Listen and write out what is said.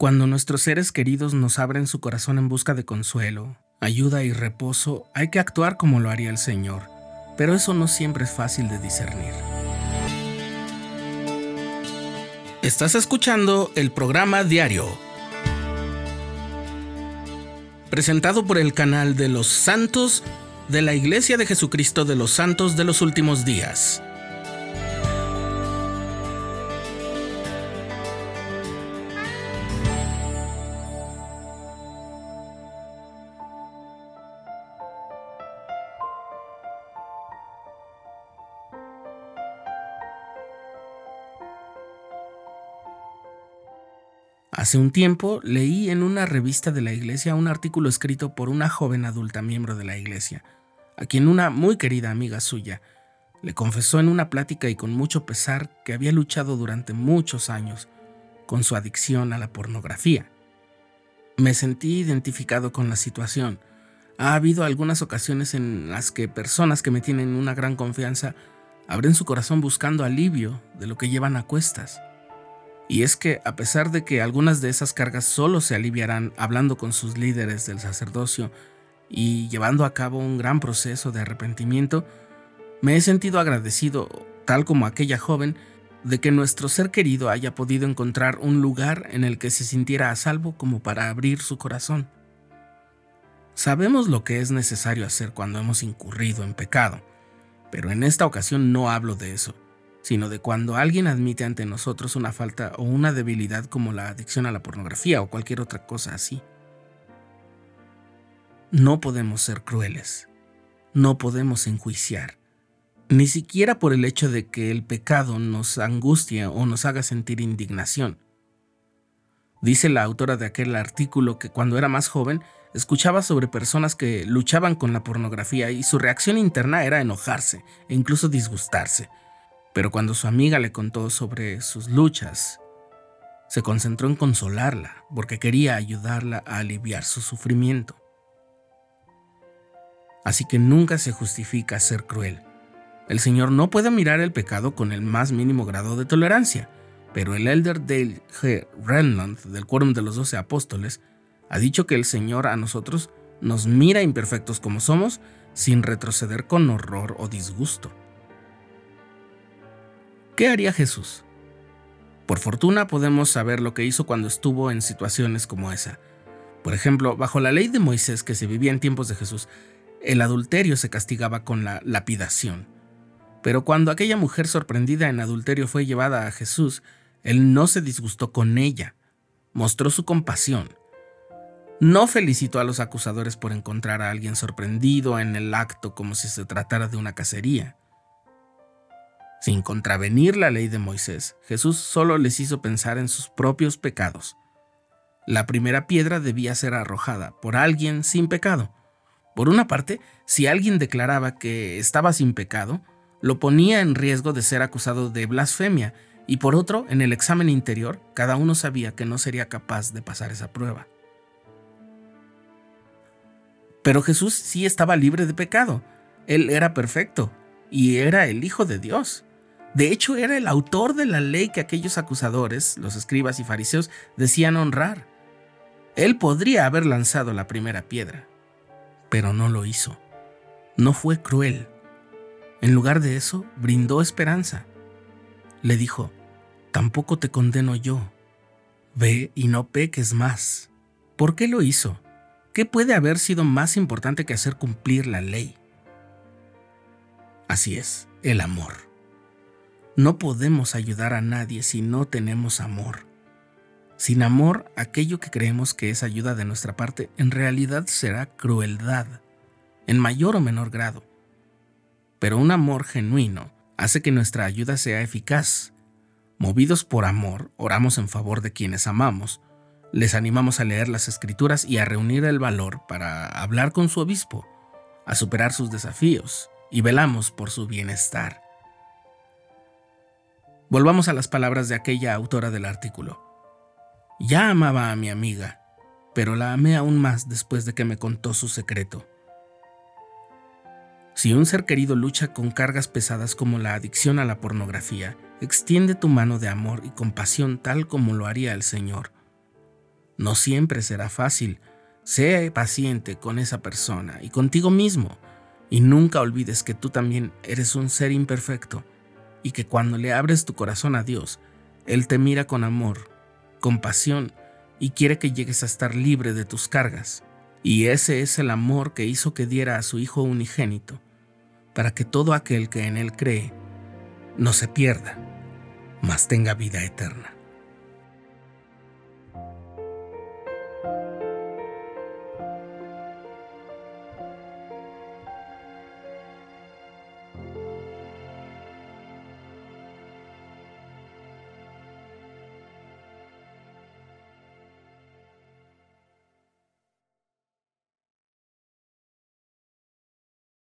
Cuando nuestros seres queridos nos abren su corazón en busca de consuelo, ayuda y reposo, hay que actuar como lo haría el Señor, pero eso no siempre es fácil de discernir. Estás escuchando el programa diario, presentado por el canal de los santos de la Iglesia de Jesucristo de los Santos de los Últimos Días. Hace un tiempo leí en una revista de la iglesia un artículo escrito por una joven adulta miembro de la iglesia, a quien una muy querida amiga suya le confesó en una plática y con mucho pesar que había luchado durante muchos años con su adicción a la pornografía. Me sentí identificado con la situación. Ha habido algunas ocasiones en las que personas que me tienen una gran confianza abren su corazón buscando alivio de lo que llevan a cuestas. Y es que a pesar de que algunas de esas cargas solo se aliviarán hablando con sus líderes del sacerdocio y llevando a cabo un gran proceso de arrepentimiento, me he sentido agradecido, tal como aquella joven, de que nuestro ser querido haya podido encontrar un lugar en el que se sintiera a salvo como para abrir su corazón. Sabemos lo que es necesario hacer cuando hemos incurrido en pecado, pero en esta ocasión no hablo de eso sino de cuando alguien admite ante nosotros una falta o una debilidad como la adicción a la pornografía o cualquier otra cosa así. No podemos ser crueles, no podemos enjuiciar, ni siquiera por el hecho de que el pecado nos angustie o nos haga sentir indignación. Dice la autora de aquel artículo que cuando era más joven escuchaba sobre personas que luchaban con la pornografía y su reacción interna era enojarse e incluso disgustarse pero cuando su amiga le contó sobre sus luchas, se concentró en consolarla porque quería ayudarla a aliviar su sufrimiento. Así que nunca se justifica ser cruel. El Señor no puede mirar el pecado con el más mínimo grado de tolerancia, pero el elder Dale G. Renland del Quórum de los Doce Apóstoles ha dicho que el Señor a nosotros nos mira imperfectos como somos sin retroceder con horror o disgusto. ¿Qué haría Jesús? Por fortuna podemos saber lo que hizo cuando estuvo en situaciones como esa. Por ejemplo, bajo la ley de Moisés que se vivía en tiempos de Jesús, el adulterio se castigaba con la lapidación. Pero cuando aquella mujer sorprendida en adulterio fue llevada a Jesús, él no se disgustó con ella, mostró su compasión. No felicitó a los acusadores por encontrar a alguien sorprendido en el acto como si se tratara de una cacería. Sin contravenir la ley de Moisés, Jesús solo les hizo pensar en sus propios pecados. La primera piedra debía ser arrojada por alguien sin pecado. Por una parte, si alguien declaraba que estaba sin pecado, lo ponía en riesgo de ser acusado de blasfemia, y por otro, en el examen interior, cada uno sabía que no sería capaz de pasar esa prueba. Pero Jesús sí estaba libre de pecado. Él era perfecto y era el Hijo de Dios. De hecho, era el autor de la ley que aquellos acusadores, los escribas y fariseos, decían honrar. Él podría haber lanzado la primera piedra, pero no lo hizo. No fue cruel. En lugar de eso, brindó esperanza. Le dijo, tampoco te condeno yo. Ve y no peques más. ¿Por qué lo hizo? ¿Qué puede haber sido más importante que hacer cumplir la ley? Así es, el amor. No podemos ayudar a nadie si no tenemos amor. Sin amor, aquello que creemos que es ayuda de nuestra parte en realidad será crueldad, en mayor o menor grado. Pero un amor genuino hace que nuestra ayuda sea eficaz. Movidos por amor, oramos en favor de quienes amamos, les animamos a leer las escrituras y a reunir el valor para hablar con su obispo, a superar sus desafíos y velamos por su bienestar. Volvamos a las palabras de aquella autora del artículo. Ya amaba a mi amiga, pero la amé aún más después de que me contó su secreto. Si un ser querido lucha con cargas pesadas como la adicción a la pornografía, extiende tu mano de amor y compasión tal como lo haría el Señor. No siempre será fácil. Sé paciente con esa persona y contigo mismo. Y nunca olvides que tú también eres un ser imperfecto y que cuando le abres tu corazón a Dios, Él te mira con amor, compasión y quiere que llegues a estar libre de tus cargas. Y ese es el amor que hizo que diera a su Hijo unigénito, para que todo aquel que en Él cree no se pierda, mas tenga vida eterna.